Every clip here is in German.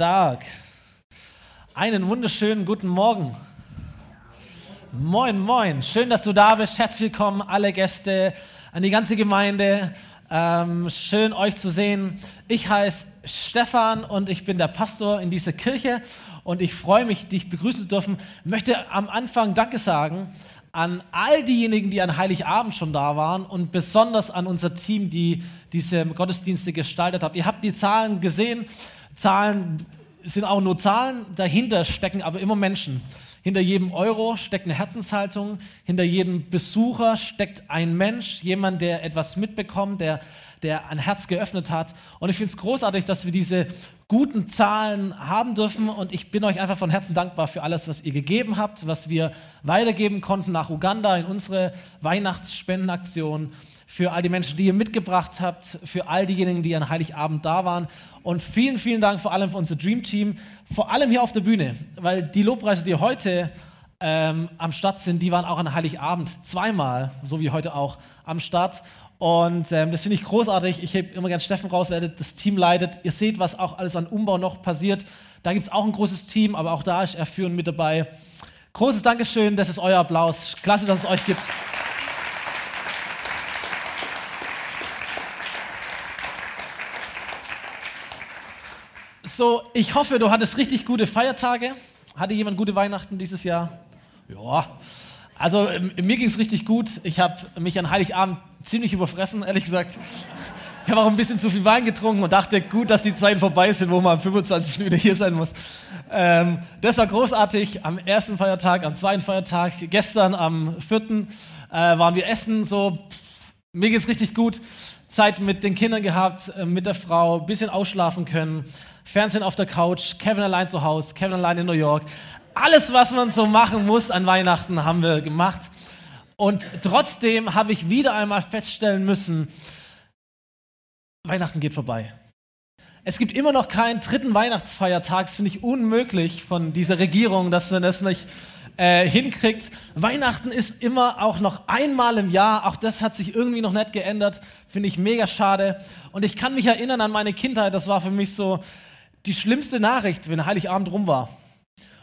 Stark. Einen wunderschönen guten Morgen. Moin, moin. Schön, dass du da bist. Herzlich willkommen, alle Gäste, an die ganze Gemeinde. Ähm, schön, euch zu sehen. Ich heiße Stefan und ich bin der Pastor in dieser Kirche und ich freue mich, dich begrüßen zu dürfen. Möchte am Anfang Danke sagen an all diejenigen, die an Heiligabend schon da waren und besonders an unser Team, die diese Gottesdienste gestaltet hat. Ihr habt die Zahlen gesehen. Zahlen sind auch nur Zahlen, dahinter stecken aber immer Menschen. Hinter jedem Euro steckt eine Herzenshaltung, hinter jedem Besucher steckt ein Mensch, jemand, der etwas mitbekommt, der, der ein Herz geöffnet hat. Und ich finde es großartig, dass wir diese guten Zahlen haben dürfen. Und ich bin euch einfach von Herzen dankbar für alles, was ihr gegeben habt, was wir weitergeben konnten nach Uganda in unsere Weihnachtsspendenaktion für all die Menschen, die ihr mitgebracht habt, für all diejenigen, die an Heiligabend da waren. Und vielen, vielen Dank vor allem für unser Dream Team, vor allem hier auf der Bühne, weil die Lobpreise, die heute ähm, am Start sind, die waren auch an Heiligabend zweimal, so wie heute auch, am Start. Und ähm, das finde ich großartig. Ich hebe immer gerne Steffen raus, wer das Team leitet. Ihr seht, was auch alles an Umbau noch passiert. Da gibt es auch ein großes Team, aber auch da ist er führend mit dabei. Großes Dankeschön, das ist euer Applaus. Klasse, dass es euch gibt. So, ich hoffe, du hattest richtig gute Feiertage. Hatte jemand gute Weihnachten dieses Jahr? Ja. Also mir ging es richtig gut. Ich habe mich an Heiligabend ziemlich überfressen, ehrlich gesagt. Ich habe auch ein bisschen zu viel Wein getrunken und dachte, gut, dass die Zeiten vorbei sind, wo man am 25. wieder hier sein muss. Ähm, das war großartig. Am ersten Feiertag, am zweiten Feiertag, gestern am vierten äh, waren wir essen. So, mir geht es richtig gut. Zeit mit den Kindern gehabt, äh, mit der Frau, ein bisschen ausschlafen können. Fernsehen auf der Couch, Kevin allein zu Hause, Kevin allein in New York. Alles, was man so machen muss an Weihnachten, haben wir gemacht. Und trotzdem habe ich wieder einmal feststellen müssen, Weihnachten geht vorbei. Es gibt immer noch keinen dritten Weihnachtsfeiertag. Das finde ich unmöglich von dieser Regierung, dass man das nicht äh, hinkriegt. Weihnachten ist immer auch noch einmal im Jahr. Auch das hat sich irgendwie noch nicht geändert. Finde ich mega schade. Und ich kann mich erinnern an meine Kindheit. Das war für mich so die schlimmste Nachricht, wenn Heiligabend rum war.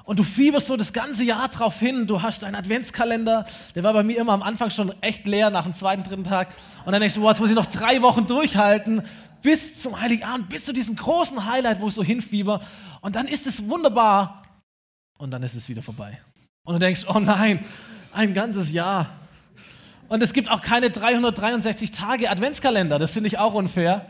Und du fieberst so das ganze Jahr drauf hin. Du hast einen Adventskalender, der war bei mir immer am Anfang schon echt leer nach dem zweiten, dritten Tag. Und dann denkst du, boah, jetzt muss ich noch drei Wochen durchhalten bis zum Heiligabend, bis zu diesem großen Highlight, wo ich so hinfieber. Und dann ist es wunderbar und dann ist es wieder vorbei. Und du denkst, oh nein, ein ganzes Jahr. Und es gibt auch keine 363 Tage Adventskalender, das finde ich auch unfair.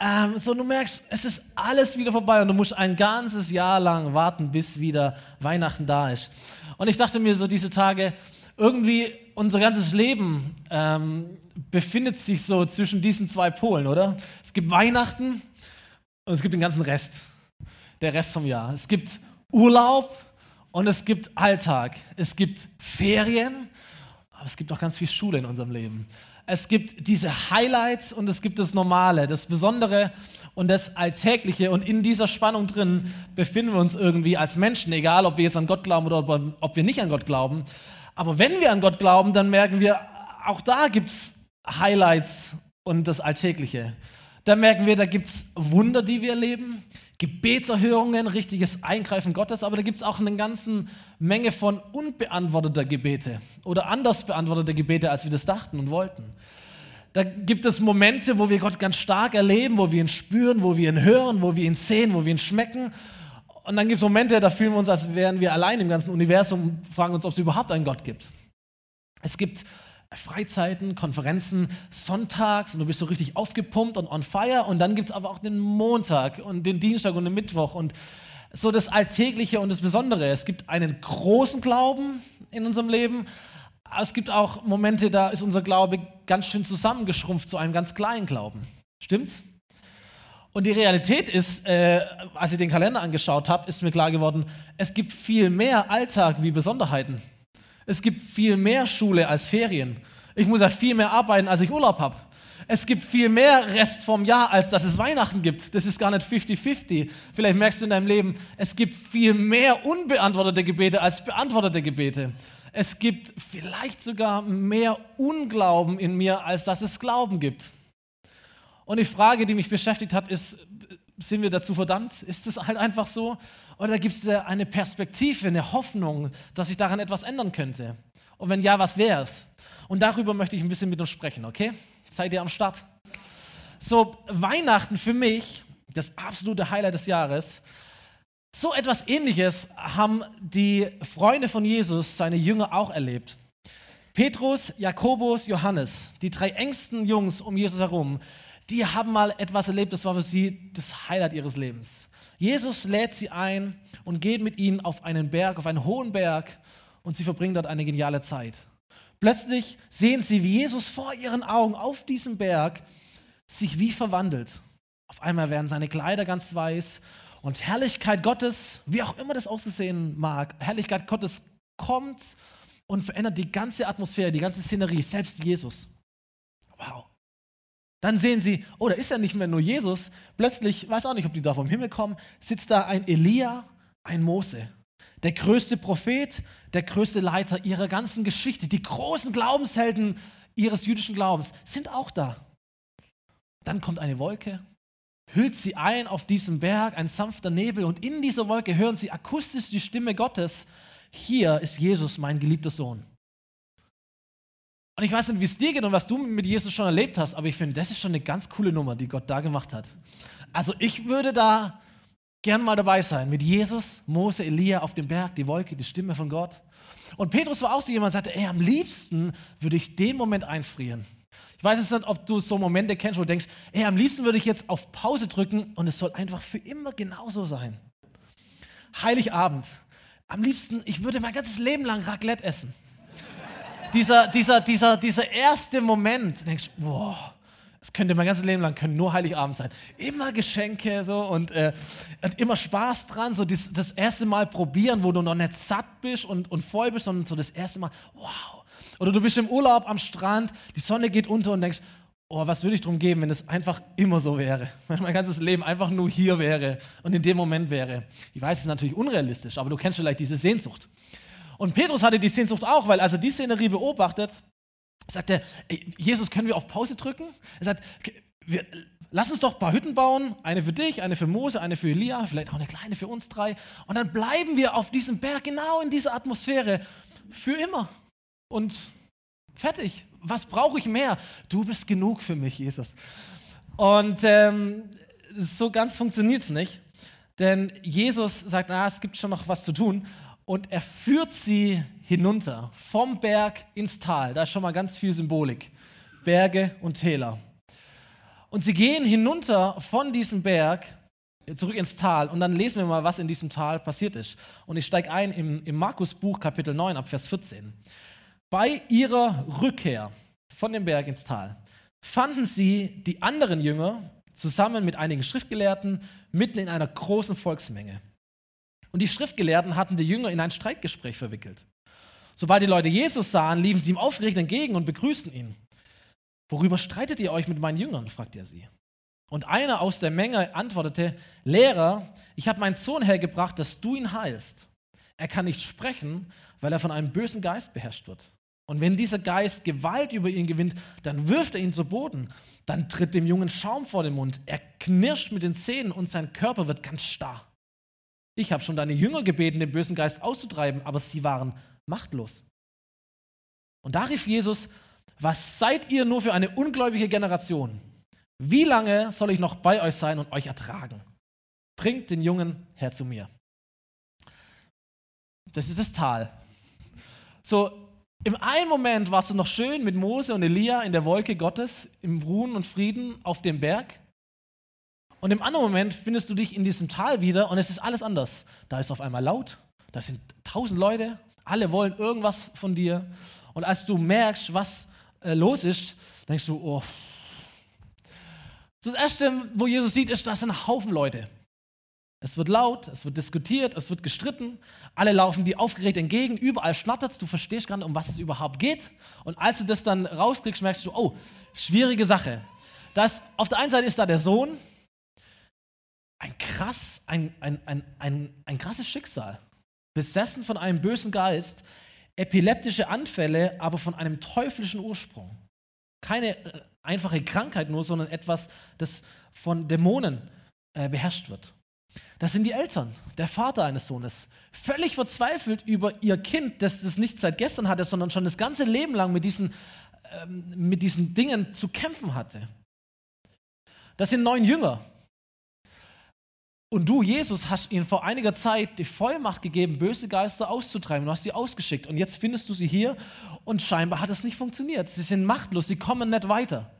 Ähm, so, du merkst, es ist alles wieder vorbei und du musst ein ganzes Jahr lang warten, bis wieder Weihnachten da ist. Und ich dachte mir so diese Tage, irgendwie unser ganzes Leben ähm, befindet sich so zwischen diesen zwei Polen, oder? Es gibt Weihnachten und es gibt den ganzen Rest, der Rest vom Jahr. Es gibt Urlaub und es gibt Alltag. Es gibt Ferien, aber es gibt auch ganz viel Schule in unserem Leben es gibt diese Highlights und es gibt das Normale, das Besondere und das Alltägliche. Und in dieser Spannung drin befinden wir uns irgendwie als Menschen, egal ob wir jetzt an Gott glauben oder ob wir nicht an Gott glauben. Aber wenn wir an Gott glauben, dann merken wir, auch da gibt es Highlights und das Alltägliche. Da merken wir, da gibt es Wunder, die wir erleben. Gebetserhörungen, richtiges Eingreifen Gottes, aber da gibt es auch eine ganze Menge von unbeantworteter Gebete oder anders beantworteter Gebete, als wir das dachten und wollten. Da gibt es Momente, wo wir Gott ganz stark erleben, wo wir ihn spüren, wo wir ihn hören, wo wir ihn sehen, wo wir ihn schmecken. Und dann gibt es Momente, da fühlen wir uns, als wären wir allein im ganzen Universum und fragen uns, ob es überhaupt einen Gott gibt. Es gibt Freizeiten, Konferenzen, sonntags und du bist so richtig aufgepumpt und on fire. Und dann gibt es aber auch den Montag und den Dienstag und den Mittwoch und so das Alltägliche und das Besondere. Es gibt einen großen Glauben in unserem Leben, es gibt auch Momente, da ist unser Glaube ganz schön zusammengeschrumpft zu einem ganz kleinen Glauben. Stimmt's? Und die Realität ist, äh, als ich den Kalender angeschaut habe, ist mir klar geworden, es gibt viel mehr Alltag wie Besonderheiten. Es gibt viel mehr Schule als Ferien. Ich muss ja viel mehr arbeiten, als ich Urlaub habe. Es gibt viel mehr Rest vom Jahr, als dass es Weihnachten gibt. Das ist gar nicht 50-50. Vielleicht merkst du in deinem Leben, es gibt viel mehr unbeantwortete Gebete als beantwortete Gebete. Es gibt vielleicht sogar mehr Unglauben in mir, als dass es Glauben gibt. Und die Frage, die mich beschäftigt hat, ist, sind wir dazu verdammt? Ist es halt einfach so? Oder gibt es eine Perspektive, eine Hoffnung, dass sich daran etwas ändern könnte? Und wenn ja, was wäre es? Und darüber möchte ich ein bisschen mit uns sprechen, okay? Seid ihr am Start? So, Weihnachten für mich, das absolute Highlight des Jahres. So etwas ähnliches haben die Freunde von Jesus, seine Jünger, auch erlebt. Petrus, Jakobus, Johannes, die drei engsten Jungs um Jesus herum, die haben mal etwas erlebt, das war für sie das Highlight ihres Lebens. Jesus lädt sie ein und geht mit ihnen auf einen Berg, auf einen hohen Berg und sie verbringen dort eine geniale Zeit. Plötzlich sehen sie, wie Jesus vor ihren Augen auf diesem Berg sich wie verwandelt. Auf einmal werden seine Kleider ganz weiß und Herrlichkeit Gottes, wie auch immer das ausgesehen mag, Herrlichkeit Gottes kommt und verändert die ganze Atmosphäre, die ganze Szenerie, selbst Jesus. Wow. Dann sehen sie, oh, da ist ja nicht mehr nur Jesus. Plötzlich, weiß auch nicht, ob die da vom Himmel kommen, sitzt da ein Elia, ein Mose. Der größte Prophet, der größte Leiter ihrer ganzen Geschichte. Die großen Glaubenshelden ihres jüdischen Glaubens sind auch da. Dann kommt eine Wolke, hüllt sie ein auf diesem Berg, ein sanfter Nebel, und in dieser Wolke hören sie akustisch die Stimme Gottes. Hier ist Jesus, mein geliebter Sohn. Und ich weiß nicht, wie es dir geht und was du mit Jesus schon erlebt hast, aber ich finde, das ist schon eine ganz coole Nummer, die Gott da gemacht hat. Also ich würde da gern mal dabei sein, mit Jesus, Mose, Elia auf dem Berg, die Wolke, die Stimme von Gott. Und Petrus war auch so jemand, sagte, ey, am liebsten würde ich den Moment einfrieren. Ich weiß nicht, ob du so Momente kennst, wo du denkst, ey, am liebsten würde ich jetzt auf Pause drücken und es soll einfach für immer genauso sein. Heiligabend. Am liebsten, ich würde mein ganzes Leben lang Raclette essen dieser, dieser, dieser, dieser erste Moment, du denkst, boah, es könnte mein ganzes Leben lang können nur Heiligabend sein. Immer Geschenke so und, äh, und immer Spaß dran. So das, das, erste Mal probieren, wo du noch nicht satt bist und, und voll bist, sondern so das erste Mal, wow. Oder du bist im Urlaub am Strand, die Sonne geht unter und denkst, oh, was würde ich drum geben, wenn es einfach immer so wäre. Wenn mein ganzes Leben einfach nur hier wäre und in dem Moment wäre. Ich weiß, es ist natürlich unrealistisch, aber du kennst vielleicht diese Sehnsucht. Und Petrus hatte die Sehnsucht auch, weil als er die Szenerie beobachtet, sagt er, Jesus, können wir auf Pause drücken? Er sagt, wir, lass uns doch ein paar Hütten bauen, eine für dich, eine für Mose, eine für Elia, vielleicht auch eine kleine für uns drei. Und dann bleiben wir auf diesem Berg, genau in dieser Atmosphäre, für immer. Und fertig. Was brauche ich mehr? Du bist genug für mich, Jesus. Und ähm, so ganz funktioniert es nicht. Denn Jesus sagt, na, es gibt schon noch was zu tun und er führt sie hinunter vom Berg ins Tal. Da ist schon mal ganz viel Symbolik. Berge und Täler. Und sie gehen hinunter von diesem Berg zurück ins Tal und dann lesen wir mal, was in diesem Tal passiert ist. Und ich steige ein im, im Markus-Buch, Kapitel 9, ab Vers 14. Bei ihrer Rückkehr von dem Berg ins Tal fanden sie die anderen Jünger zusammen mit einigen Schriftgelehrten mitten in einer großen Volksmenge. Und die Schriftgelehrten hatten die Jünger in ein Streitgespräch verwickelt. Sobald die Leute Jesus sahen, liefen sie ihm aufgeregt entgegen und begrüßten ihn. Worüber streitet ihr euch mit meinen Jüngern? fragte er sie. Und einer aus der Menge antwortete, Lehrer, ich habe meinen Sohn hergebracht, dass du ihn heilst. Er kann nicht sprechen, weil er von einem bösen Geist beherrscht wird. Und wenn dieser Geist Gewalt über ihn gewinnt, dann wirft er ihn zu Boden. Dann tritt dem Jungen Schaum vor den Mund. Er knirscht mit den Zähnen und sein Körper wird ganz starr. Ich habe schon deine Jünger gebeten, den bösen Geist auszutreiben, aber sie waren machtlos. Und da rief Jesus, was seid ihr nur für eine ungläubige Generation? Wie lange soll ich noch bei euch sein und euch ertragen? Bringt den Jungen her zu mir. Das ist das Tal. So, im einen Moment warst du noch schön mit Mose und Elia in der Wolke Gottes, im Ruhen und Frieden auf dem Berg. Und im anderen Moment findest du dich in diesem Tal wieder und es ist alles anders. Da ist auf einmal laut, da sind tausend Leute, alle wollen irgendwas von dir. Und als du merkst, was äh, los ist, denkst du, oh. Das Erste, wo Jesus sieht, ist, da sind ein Haufen Leute. Es wird laut, es wird diskutiert, es wird gestritten. Alle laufen dir aufgeregt entgegen, überall schnattert es, du verstehst gar nicht, um was es überhaupt geht. Und als du das dann rauskriegst, merkst du, oh, schwierige Sache. Das, auf der einen Seite ist da der Sohn, ein, krass, ein, ein, ein, ein, ein krasses Schicksal. Besessen von einem bösen Geist, epileptische Anfälle, aber von einem teuflischen Ursprung. Keine äh, einfache Krankheit nur, sondern etwas, das von Dämonen äh, beherrscht wird. Das sind die Eltern, der Vater eines Sohnes, völlig verzweifelt über ihr Kind, das das nicht seit gestern hatte, sondern schon das ganze Leben lang mit diesen, ähm, mit diesen Dingen zu kämpfen hatte. Das sind neun Jünger. Und du, Jesus, hast ihnen vor einiger Zeit die Vollmacht gegeben, böse Geister auszutreiben. Du hast sie ausgeschickt. Und jetzt findest du sie hier und scheinbar hat es nicht funktioniert. Sie sind machtlos, sie kommen nicht weiter.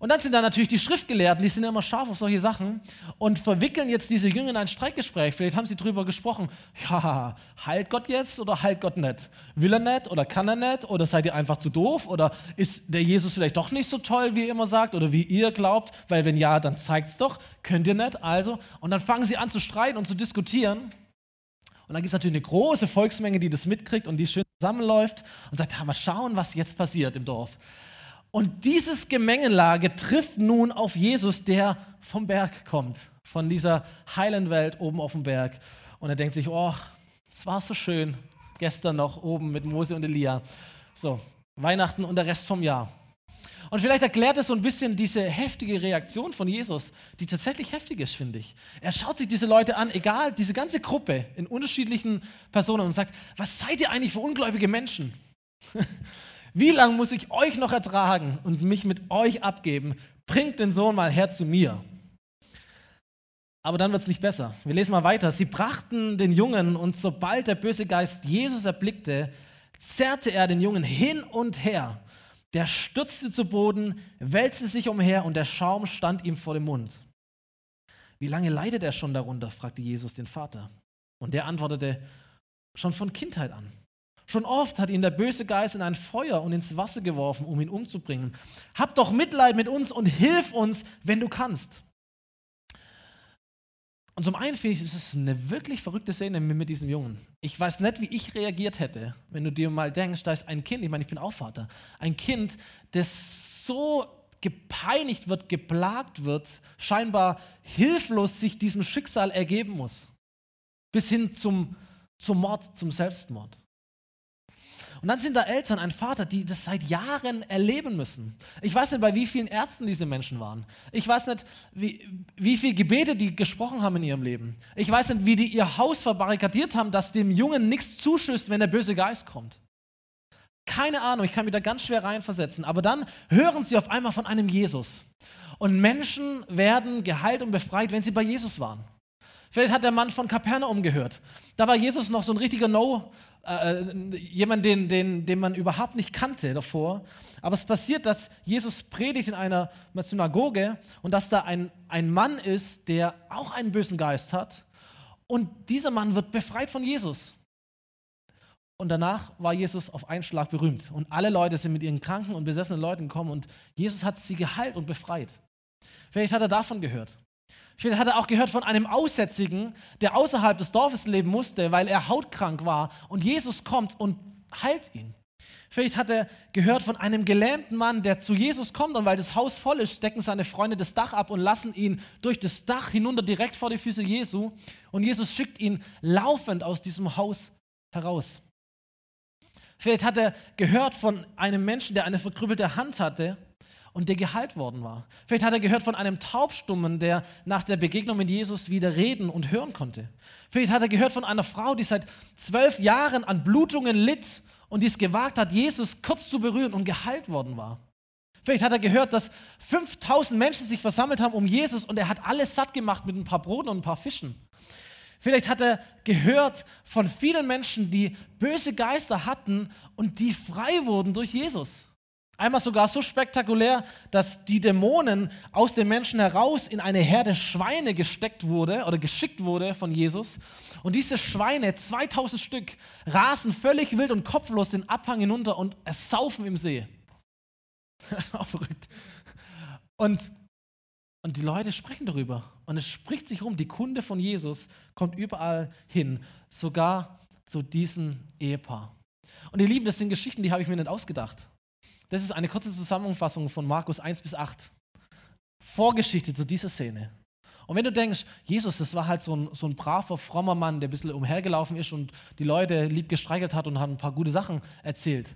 Und dann sind da natürlich die Schriftgelehrten, die sind immer scharf auf solche Sachen und verwickeln jetzt diese Jünger in ein Streitgespräch. Vielleicht haben sie darüber gesprochen, ja, heilt Gott jetzt oder heilt Gott nicht? Will er nicht oder kann er nicht oder seid ihr einfach zu doof oder ist der Jesus vielleicht doch nicht so toll, wie ihr immer sagt oder wie ihr glaubt? Weil wenn ja, dann zeigt es doch, könnt ihr nicht, also. Und dann fangen sie an zu streiten und zu diskutieren. Und dann gibt es natürlich eine große Volksmenge, die das mitkriegt und die schön zusammenläuft und sagt, ja, mal schauen, was jetzt passiert im Dorf. Und dieses Gemengelage trifft nun auf Jesus, der vom Berg kommt, von dieser heilen Welt oben auf dem Berg. Und er denkt sich, oh, es war so schön, gestern noch oben mit Mose und Elia. So, Weihnachten und der Rest vom Jahr. Und vielleicht erklärt es so ein bisschen diese heftige Reaktion von Jesus, die tatsächlich heftig ist, finde ich. Er schaut sich diese Leute an, egal, diese ganze Gruppe in unterschiedlichen Personen und sagt, was seid ihr eigentlich für ungläubige Menschen? Wie lange muss ich euch noch ertragen und mich mit euch abgeben? Bringt den Sohn mal her zu mir. Aber dann wird es nicht besser. Wir lesen mal weiter. Sie brachten den Jungen und sobald der böse Geist Jesus erblickte, zerrte er den Jungen hin und her. Der stürzte zu Boden, wälzte sich umher und der Schaum stand ihm vor dem Mund. Wie lange leidet er schon darunter? fragte Jesus den Vater. Und der antwortete, schon von Kindheit an. Schon oft hat ihn der böse Geist in ein Feuer und ins Wasser geworfen, um ihn umzubringen. Hab doch Mitleid mit uns und hilf uns, wenn du kannst. Und zum einen finde ich, es ist eine wirklich verrückte Szene mit diesem Jungen. Ich weiß nicht, wie ich reagiert hätte, wenn du dir mal denkst, da ist ein Kind, ich meine, ich bin auch Vater, ein Kind, das so gepeinigt wird, geplagt wird, scheinbar hilflos sich diesem Schicksal ergeben muss. Bis hin zum, zum Mord, zum Selbstmord. Und dann sind da Eltern, ein Vater, die das seit Jahren erleben müssen. Ich weiß nicht, bei wie vielen Ärzten diese Menschen waren. Ich weiß nicht, wie, wie viele Gebete die gesprochen haben in ihrem Leben. Ich weiß nicht, wie die ihr Haus verbarrikadiert haben, dass dem Jungen nichts zuschüsst, wenn der böse Geist kommt. Keine Ahnung, ich kann mich da ganz schwer reinversetzen. Aber dann hören sie auf einmal von einem Jesus. Und Menschen werden geheilt und befreit, wenn sie bei Jesus waren. Vielleicht hat der Mann von Kapernaum gehört. Da war Jesus noch so ein richtiger No, äh, äh, jemand, den, den, den man überhaupt nicht kannte davor. Aber es passiert, dass Jesus predigt in einer Synagoge und dass da ein, ein Mann ist, der auch einen bösen Geist hat. Und dieser Mann wird befreit von Jesus. Und danach war Jesus auf einen Schlag berühmt. Und alle Leute sind mit ihren kranken und besessenen Leuten gekommen und Jesus hat sie geheilt und befreit. Vielleicht hat er davon gehört. Vielleicht hat er auch gehört von einem Aussätzigen, der außerhalb des Dorfes leben musste, weil er hautkrank war. Und Jesus kommt und heilt ihn. Vielleicht hat er gehört von einem gelähmten Mann, der zu Jesus kommt und weil das Haus voll ist, stecken seine Freunde das Dach ab und lassen ihn durch das Dach hinunter direkt vor die Füße Jesu. Und Jesus schickt ihn laufend aus diesem Haus heraus. Vielleicht hat er gehört von einem Menschen, der eine verkrüppelte Hand hatte und der geheilt worden war. Vielleicht hat er gehört von einem Taubstummen, der nach der Begegnung mit Jesus wieder reden und hören konnte. Vielleicht hat er gehört von einer Frau, die seit zwölf Jahren an Blutungen litt und dies gewagt hat, Jesus kurz zu berühren und geheilt worden war. Vielleicht hat er gehört, dass 5000 Menschen sich versammelt haben um Jesus und er hat alles satt gemacht mit ein paar Broten und ein paar Fischen. Vielleicht hat er gehört von vielen Menschen, die böse Geister hatten und die frei wurden durch Jesus. Einmal sogar so spektakulär, dass die Dämonen aus den Menschen heraus in eine Herde Schweine gesteckt wurde oder geschickt wurde von Jesus. Und diese Schweine, 2000 Stück, rasen völlig wild und kopflos den Abhang hinunter und ersaufen im See. Das ist auch verrückt. Und, und die Leute sprechen darüber. Und es spricht sich rum, die Kunde von Jesus kommt überall hin, sogar zu diesem Ehepaar. Und ihr Lieben, das sind Geschichten, die habe ich mir nicht ausgedacht. Das ist eine kurze Zusammenfassung von Markus 1 bis 8. Vorgeschichte zu dieser Szene. Und wenn du denkst, Jesus, das war halt so ein, so ein braver, frommer Mann, der ein bisschen umhergelaufen ist und die Leute lieb gestreichelt hat und hat ein paar gute Sachen erzählt.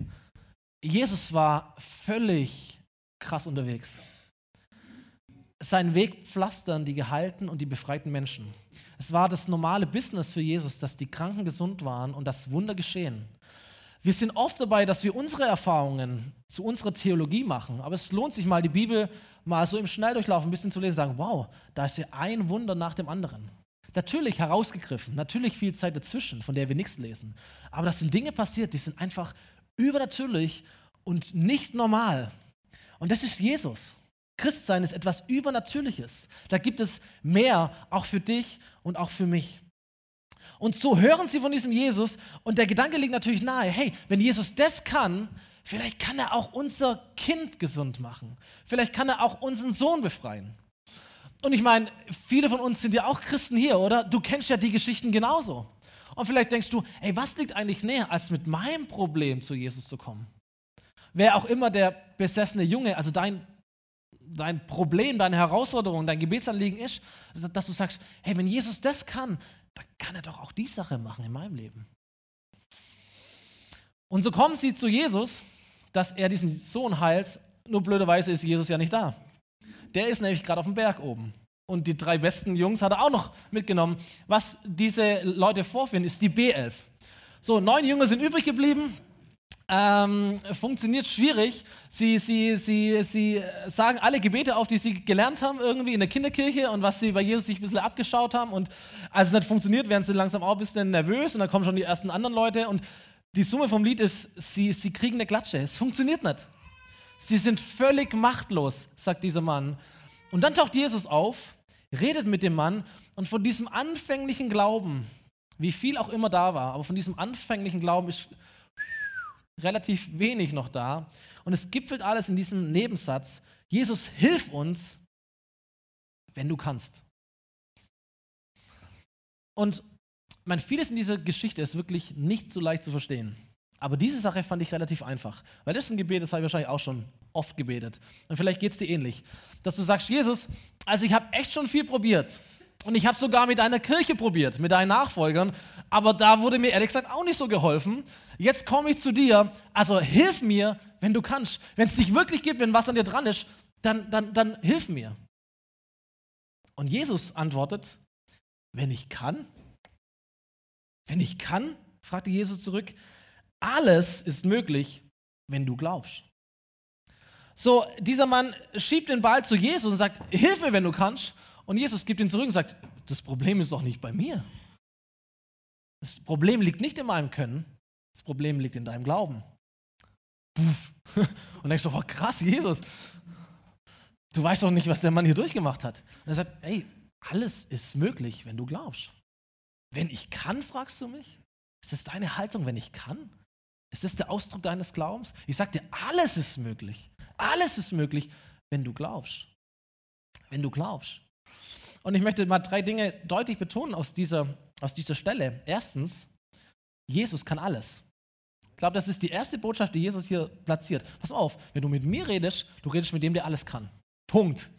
Jesus war völlig krass unterwegs. seinen Weg pflastern die gehalten und die befreiten Menschen. Es war das normale Business für Jesus, dass die Kranken gesund waren und das Wunder geschehen. Wir sind oft dabei, dass wir unsere Erfahrungen zu unserer Theologie machen, aber es lohnt sich mal, die Bibel mal so im Schnelldurchlauf ein bisschen zu lesen sagen, wow, da ist ja ein Wunder nach dem anderen. Natürlich herausgegriffen, natürlich viel Zeit dazwischen, von der wir nichts lesen. Aber das sind Dinge passiert, die sind einfach übernatürlich und nicht normal. Und das ist Jesus. Christsein ist etwas Übernatürliches. Da gibt es mehr, auch für dich und auch für mich. Und so hören sie von diesem Jesus und der Gedanke liegt natürlich nahe, hey, wenn Jesus das kann, vielleicht kann er auch unser Kind gesund machen. Vielleicht kann er auch unseren Sohn befreien. Und ich meine, viele von uns sind ja auch Christen hier, oder? Du kennst ja die Geschichten genauso. Und vielleicht denkst du, ey, was liegt eigentlich näher, als mit meinem Problem zu Jesus zu kommen? Wer auch immer der besessene Junge, also dein, dein Problem, deine Herausforderung, dein Gebetsanliegen ist, dass du sagst, hey, wenn Jesus das kann, dann kann er doch auch die Sache machen in meinem Leben. Und so kommen sie zu Jesus, dass er diesen Sohn heilt. Nur blöderweise ist Jesus ja nicht da. Der ist nämlich gerade auf dem Berg oben. Und die drei besten Jungs hat er auch noch mitgenommen. Was diese Leute vorfinden, ist die B11. So, neun Jünger sind übrig geblieben ähm, funktioniert schwierig. Sie, sie, sie, sie sagen alle Gebete auf, die sie gelernt haben, irgendwie in der Kinderkirche und was sie bei Jesus sich ein bisschen abgeschaut haben. Und als es nicht funktioniert, werden sie langsam auch ein bisschen nervös und dann kommen schon die ersten anderen Leute. Und die Summe vom Lied ist, sie, sie kriegen eine Klatsche. Es funktioniert nicht. Sie sind völlig machtlos, sagt dieser Mann. Und dann taucht Jesus auf, redet mit dem Mann und von diesem anfänglichen Glauben, wie viel auch immer da war, aber von diesem anfänglichen Glauben ist relativ wenig noch da. Und es gipfelt alles in diesem Nebensatz, Jesus, hilf uns, wenn du kannst. Und mein vieles in dieser Geschichte ist wirklich nicht so leicht zu verstehen. Aber diese Sache fand ich relativ einfach. Weil das ist ein Gebet, das habe ich wahrscheinlich auch schon oft gebetet. Und vielleicht geht es dir ähnlich. Dass du sagst, Jesus, also ich habe echt schon viel probiert. Und ich habe sogar mit einer Kirche probiert, mit deinen Nachfolgern, aber da wurde mir ehrlich gesagt auch nicht so geholfen. Jetzt komme ich zu dir, also hilf mir, wenn du kannst. Wenn es dich wirklich gibt, wenn was an dir dran ist, dann, dann, dann hilf mir. Und Jesus antwortet, wenn ich kann? Wenn ich kann? fragte Jesus zurück. Alles ist möglich, wenn du glaubst. So, dieser Mann schiebt den Ball zu Jesus und sagt, hilf mir, wenn du kannst. Und Jesus gibt ihn zurück und sagt, das Problem ist doch nicht bei mir. Das Problem liegt nicht in meinem Können, das Problem liegt in deinem Glauben. Puff. Und denkst du, oh krass, Jesus, du weißt doch nicht, was der Mann hier durchgemacht hat. Und er sagt, hey, alles ist möglich, wenn du glaubst. Wenn ich kann, fragst du mich? Ist das deine Haltung, wenn ich kann? Ist das der Ausdruck deines Glaubens? Ich sage dir, alles ist möglich. Alles ist möglich, wenn du glaubst. Wenn du glaubst. Und ich möchte mal drei Dinge deutlich betonen aus dieser, aus dieser Stelle. Erstens, Jesus kann alles. Ich glaube, das ist die erste Botschaft, die Jesus hier platziert. Pass auf, wenn du mit mir redest, du redest mit dem, der alles kann. Punkt.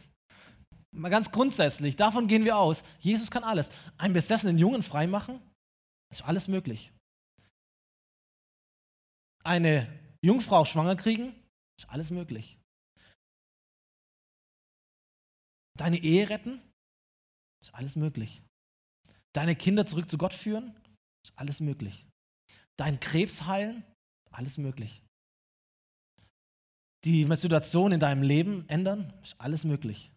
Mal ganz grundsätzlich, davon gehen wir aus. Jesus kann alles. Einen besessenen Jungen freimachen, ist alles möglich. Eine Jungfrau schwanger kriegen, ist alles möglich. Deine Ehe retten, ist alles möglich. Deine Kinder zurück zu Gott führen? Ist alles möglich. Dein Krebs heilen? Alles möglich. Die Situation in deinem Leben ändern? Ist alles möglich.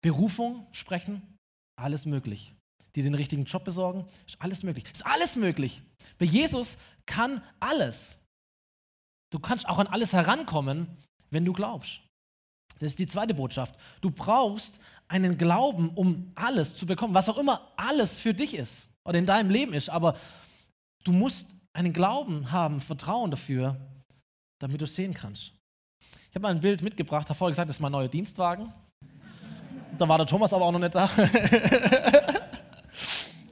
Berufung sprechen? Alles möglich. Die den richtigen Job besorgen? Ist alles möglich. Ist alles möglich. Bei Jesus kann alles. Du kannst auch an alles herankommen, wenn du glaubst. Das ist die zweite Botschaft. Du brauchst einen Glauben, um alles zu bekommen, was auch immer alles für dich ist oder in deinem Leben ist. Aber du musst einen Glauben haben, Vertrauen dafür, damit du es sehen kannst. Ich habe mal ein Bild mitgebracht, habe vorher gesagt, das ist mein neuer Dienstwagen. Da war der Thomas aber auch noch nicht da,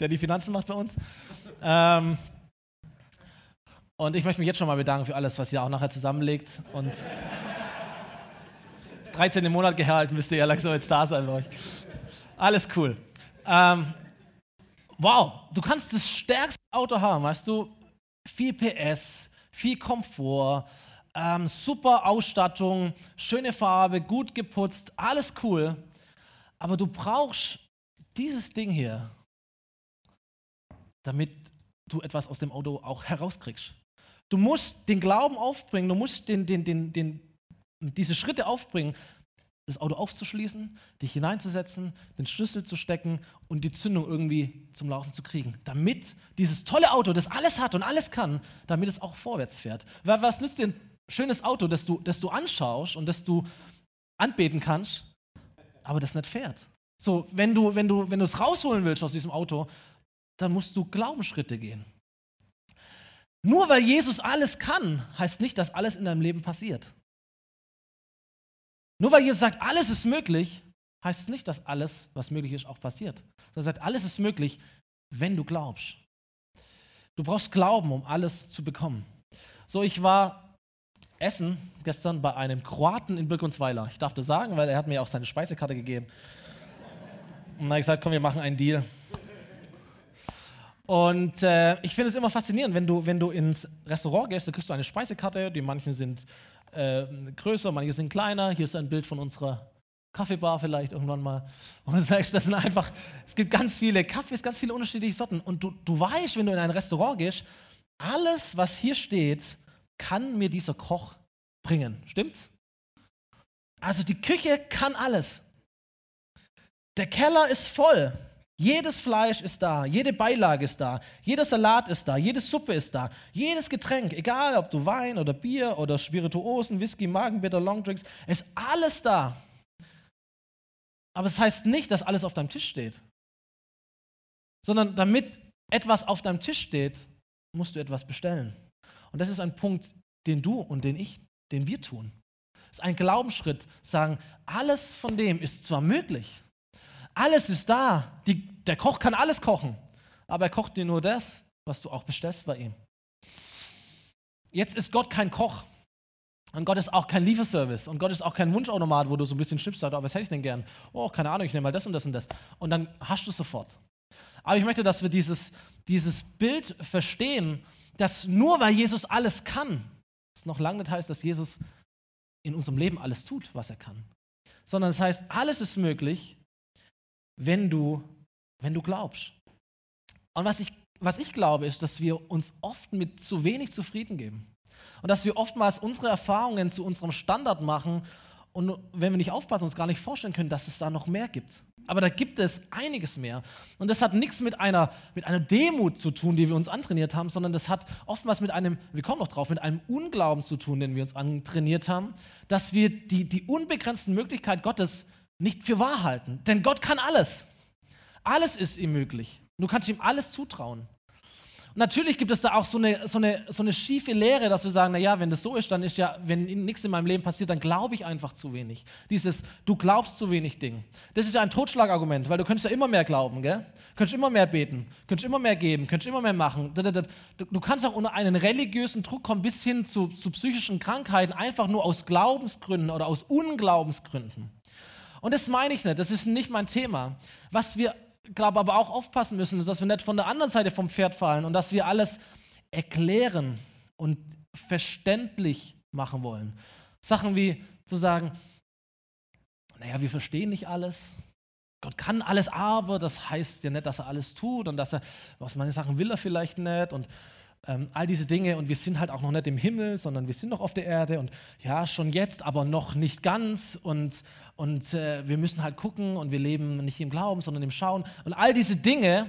der die Finanzen macht bei uns. Ähm, und ich möchte mich jetzt schon mal bedanken für alles, was ihr auch nachher zusammenlegt. Und 13 im Monat gehalten, müsste ja langsam jetzt da sein bei euch. Alles cool. Ähm, wow, du kannst das stärkste Auto haben, weißt du? Viel PS, viel Komfort, ähm, super Ausstattung, schöne Farbe, gut geputzt, alles cool. Aber du brauchst dieses Ding hier, damit du etwas aus dem Auto auch herauskriegst. Du musst den Glauben aufbringen, du musst den, den, den, den, diese Schritte aufbringen, das Auto aufzuschließen, dich hineinzusetzen, den Schlüssel zu stecken und die Zündung irgendwie zum Laufen zu kriegen. Damit dieses tolle Auto, das alles hat und alles kann, damit es auch vorwärts fährt. Weil was nützt dir ein schönes Auto, das du, das du anschaust und das du anbeten kannst, aber das nicht fährt? So, wenn du, wenn du, wenn du es rausholen willst aus diesem Auto, dann musst du Glaubensschritte gehen. Nur weil Jesus alles kann, heißt nicht, dass alles in deinem Leben passiert. Nur weil Jesus sagt, alles ist möglich, heißt es nicht, dass alles, was möglich ist, auch passiert. Er sagt, alles ist möglich, wenn du glaubst. Du brauchst Glauben, um alles zu bekommen. So, ich war essen gestern bei einem Kroaten in Birkensweiler. Ich darf das sagen, weil er hat mir auch seine Speisekarte gegeben. Und dann habe ich gesagt, komm, wir machen einen Deal. Und äh, ich finde es immer faszinierend, wenn du, wenn du ins Restaurant gehst, dann kriegst du eine Speisekarte, die manchen sind äh, größer, manche sind kleiner. Hier ist ein Bild von unserer Kaffeebar vielleicht irgendwann mal. Und du sagst, das sind einfach, es gibt ganz viele Kaffees, ganz viele unterschiedliche Sorten. Und du, du weißt, wenn du in ein Restaurant gehst, alles, was hier steht, kann mir dieser Koch bringen. Stimmt's? Also die Küche kann alles. Der Keller ist voll. Jedes Fleisch ist da, jede Beilage ist da, jeder Salat ist da, jede Suppe ist da, jedes Getränk, egal ob du Wein oder Bier oder Spirituosen, Whisky, Magenbitter, Longdrinks, ist alles da. Aber es das heißt nicht, dass alles auf deinem Tisch steht. Sondern damit etwas auf deinem Tisch steht, musst du etwas bestellen. Und das ist ein Punkt, den du und den ich, den wir tun. Das ist ein Glaubensschritt, sagen, alles von dem ist zwar möglich, alles ist da. Die, der Koch kann alles kochen, aber er kocht dir nur das, was du auch bestellst bei ihm. Jetzt ist Gott kein Koch. Und Gott ist auch kein Lieferservice. Und Gott ist auch kein Wunschautomat, wo du so ein bisschen schnippst, oh, was hätte ich denn gern? Oh, keine Ahnung, ich nehme mal das und das und das. Und dann hast du es sofort. Aber ich möchte, dass wir dieses, dieses Bild verstehen, dass nur weil Jesus alles kann, es noch lange nicht heißt, dass Jesus in unserem Leben alles tut, was er kann. Sondern es heißt, alles ist möglich, wenn du, wenn du glaubst. Und was ich, was ich glaube, ist, dass wir uns oft mit zu wenig zufrieden geben. Und dass wir oftmals unsere Erfahrungen zu unserem Standard machen und wenn wir nicht aufpassen, uns gar nicht vorstellen können, dass es da noch mehr gibt. Aber da gibt es einiges mehr. Und das hat nichts mit einer, mit einer Demut zu tun, die wir uns antrainiert haben, sondern das hat oftmals mit einem, wir kommen noch drauf, mit einem Unglauben zu tun, den wir uns antrainiert haben, dass wir die, die unbegrenzten Möglichkeiten Gottes nicht für wahr halten. Denn Gott kann alles. Alles ist ihm möglich. Du kannst ihm alles zutrauen. Und natürlich gibt es da auch so eine, so, eine, so eine schiefe Lehre, dass wir sagen, naja, wenn das so ist, dann ist ja, wenn nichts in meinem Leben passiert, dann glaube ich einfach zu wenig. Dieses, du glaubst zu wenig Ding. Das ist ja ein Totschlagargument, weil du könntest ja immer mehr glauben, gell? Könntest immer mehr beten, könntest immer mehr geben, könntest immer mehr machen. Du kannst auch unter einen religiösen Druck kommen, bis hin zu, zu psychischen Krankheiten, einfach nur aus Glaubensgründen oder aus Unglaubensgründen. Und das meine ich nicht, das ist nicht mein Thema. Was wir, glaube aber auch aufpassen müssen, ist, dass wir nicht von der anderen Seite vom Pferd fallen und dass wir alles erklären und verständlich machen wollen. Sachen wie zu sagen, naja, wir verstehen nicht alles. Gott kann alles, aber das heißt ja nicht, dass er alles tut und dass er, was manche Sachen will er vielleicht nicht und ähm, all diese Dinge und wir sind halt auch noch nicht im Himmel, sondern wir sind noch auf der Erde und ja, schon jetzt, aber noch nicht ganz und, und äh, wir müssen halt gucken und wir leben nicht im Glauben, sondern im Schauen und all diese Dinge,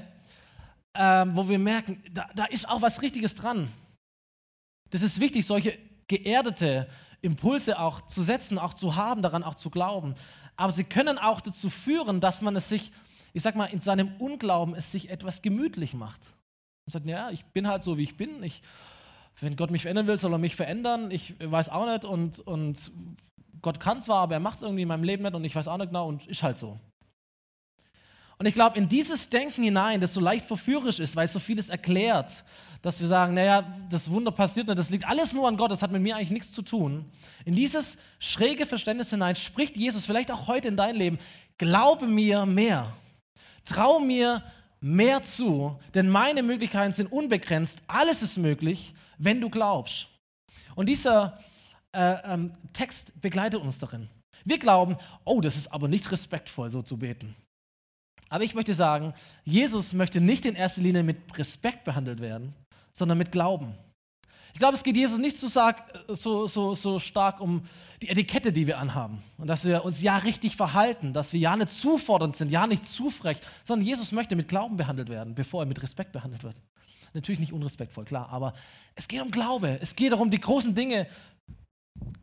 ähm, wo wir merken, da, da ist auch was Richtiges dran. Das ist wichtig, solche geerdete Impulse auch zu setzen, auch zu haben, daran auch zu glauben. Aber sie können auch dazu führen, dass man es sich, ich sag mal, in seinem Unglauben es sich etwas gemütlich macht. Und sagt, ja, ich bin halt so, wie ich bin. Ich, wenn Gott mich verändern will, soll er mich verändern. Ich weiß auch nicht und, und Gott kann zwar, aber er macht es irgendwie in meinem Leben nicht und ich weiß auch nicht genau und ist halt so. Und ich glaube, in dieses Denken hinein, das so leicht verführerisch ist, weil es so vieles erklärt, dass wir sagen, naja, das Wunder passiert nicht, das liegt alles nur an Gott, das hat mit mir eigentlich nichts zu tun. In dieses schräge Verständnis hinein spricht Jesus vielleicht auch heute in dein Leben, glaube mir mehr, trau mir mehr zu, denn meine Möglichkeiten sind unbegrenzt. Alles ist möglich, wenn du glaubst. Und dieser äh, ähm, Text begleitet uns darin. Wir glauben, oh, das ist aber nicht respektvoll, so zu beten. Aber ich möchte sagen, Jesus möchte nicht in erster Linie mit Respekt behandelt werden, sondern mit Glauben. Ich glaube, es geht Jesus nicht so, so, so, so, stark um die Etikette, die wir anhaben. Und dass wir uns ja richtig verhalten, dass wir ja nicht zufordernd sind, ja nicht zu frech, sondern Jesus möchte mit Glauben behandelt werden, bevor er mit Respekt behandelt wird. Natürlich nicht unrespektvoll, klar, aber es geht um Glaube. Es geht darum, die großen Dinge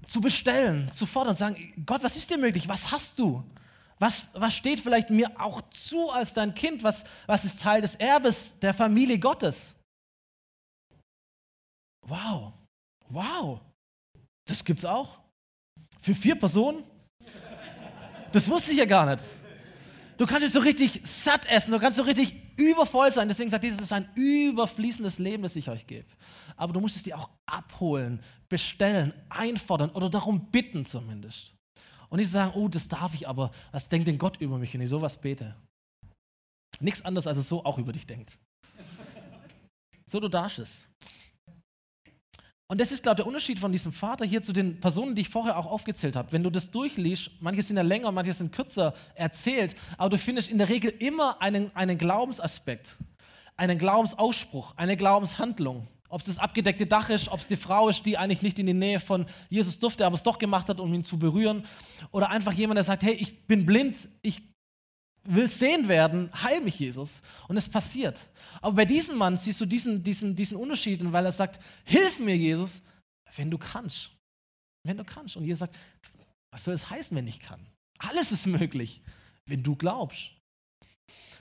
zu bestellen, zu fordern, zu sagen, Gott, was ist dir möglich? Was hast du? Was, was steht vielleicht mir auch zu als dein Kind? Was, was ist Teil des Erbes der Familie Gottes? Wow, wow, das gibt's auch. Für vier Personen? Das wusste ich ja gar nicht. Du kannst dich so richtig satt essen, du kannst so richtig übervoll sein. Deswegen sagt Jesus, es ist ein überfließendes Leben, das ich euch gebe. Aber du musst es dir auch abholen, bestellen, einfordern oder darum bitten zumindest. Und nicht sagen, oh, das darf ich, aber was denkt denn Gott über mich, wenn ich sowas bete? Nichts anderes, als es so auch über dich denkt. So, du darfst es. Und das ist, glaube ich, der Unterschied von diesem Vater hier zu den Personen, die ich vorher auch aufgezählt habe. Wenn du das durchliest, manche sind ja länger, manche sind kürzer erzählt, aber du findest in der Regel immer einen, einen Glaubensaspekt, einen Glaubensausspruch, eine Glaubenshandlung. Ob es das abgedeckte Dach ist, ob es die Frau ist, die eigentlich nicht in die Nähe von Jesus durfte, aber es doch gemacht hat, um ihn zu berühren. Oder einfach jemand, der sagt, hey, ich bin blind, ich will sehen werden, heil mich Jesus. Und es passiert. Aber bei diesem Mann siehst du diesen, diesen, diesen Unterschied, weil er sagt, hilf mir Jesus, wenn du kannst. Wenn du kannst. Und Jesus sagt, was soll es heißen, wenn ich kann? Alles ist möglich, wenn du glaubst.